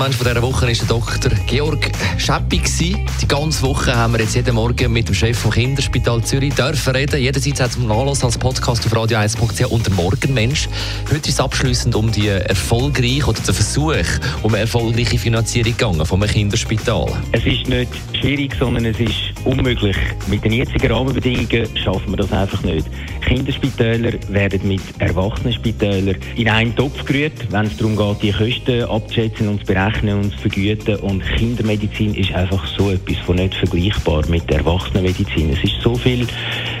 Morgenmensch von dieser Woche war der Dr. Georg Scheppi. Die ganze Woche haben wir jetzt jeden Morgen mit dem Chef vom Kinderspital Zürich dürfen reden. Jederzeit hat es Nachlass als Podcast auf radio1.ch und der Morgenmensch. Heute ist es abschließend um die erfolgreiche oder den Versuch um eine erfolgreiche Finanzierung gegangen vom Kinderspital. Es ist nicht schwierig, sondern es ist unmöglich. Mit den jetzigen Rahmenbedingungen schaffen wir das einfach nicht. Kinderspitäler werden mit Erwachsenenspitälern in einen Topf gerührt, wenn es darum geht, die Kosten abzuschätzen und zu berechnen und zu vergüten. Und Kindermedizin ist einfach so etwas von nicht vergleichbar mit der Erwachsenenmedizin. Es ist so viel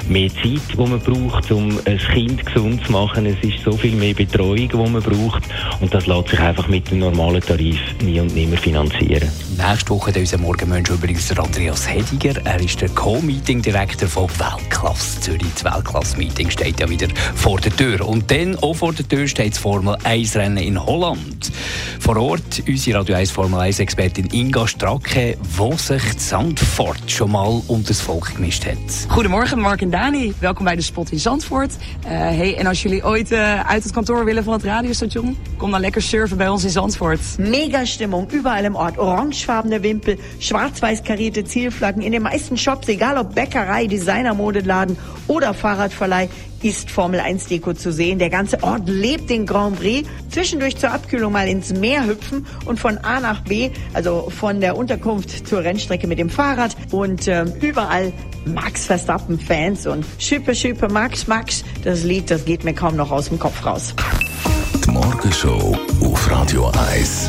mehr Zeit, die man braucht, um ein Kind gesund zu machen. Es ist so viel mehr Betreuung, die man braucht. Und das lässt sich einfach mit dem normalen Tarif nie und nimmer finanzieren. Nächste Woche unser Morgenmensch übrigens der Andreas Hediger. Er ist der Co-Meeting-Direktor von Weltklasse Zürich. Das Weltklasse-Meeting steht ja wieder vor der Tür. Und dann auch vor der Tür steht das Formel 1-Rennen in Holland. Vor Ort unsere Radio 1 Formel 1-Expertin Inga Stracke, wo sich Zandvoort schon mal unter das Volk gemischt hat. Goedemorgen, Mark en Dani. Welkom bij de Spot in Zandvoort. Uh, hey, en als jullie ooit uh, uit het kantoor willen van het radiostation, kom dan lekker surfen bij ons in Zandvoort. Mega Stimmung, überall im Ort. Orangefarbene Wimpel, schwarz-weiß karierte Zielflaggen in den meisten Shops, egal ob Bäckerei, Designermodeladen oder Fahrradverleih ist Formel 1 Deko zu sehen. Der ganze Ort lebt den Grand Prix. Zwischendurch zur Abkühlung mal ins Meer hüpfen und von A nach B, also von der Unterkunft zur Rennstrecke mit dem Fahrrad und ähm, überall Max Verstappen Fans und Schippe Schippe Max Max. Das Lied, das geht mir kaum noch aus dem Kopf raus. Die Morgenshow auf Radio 1.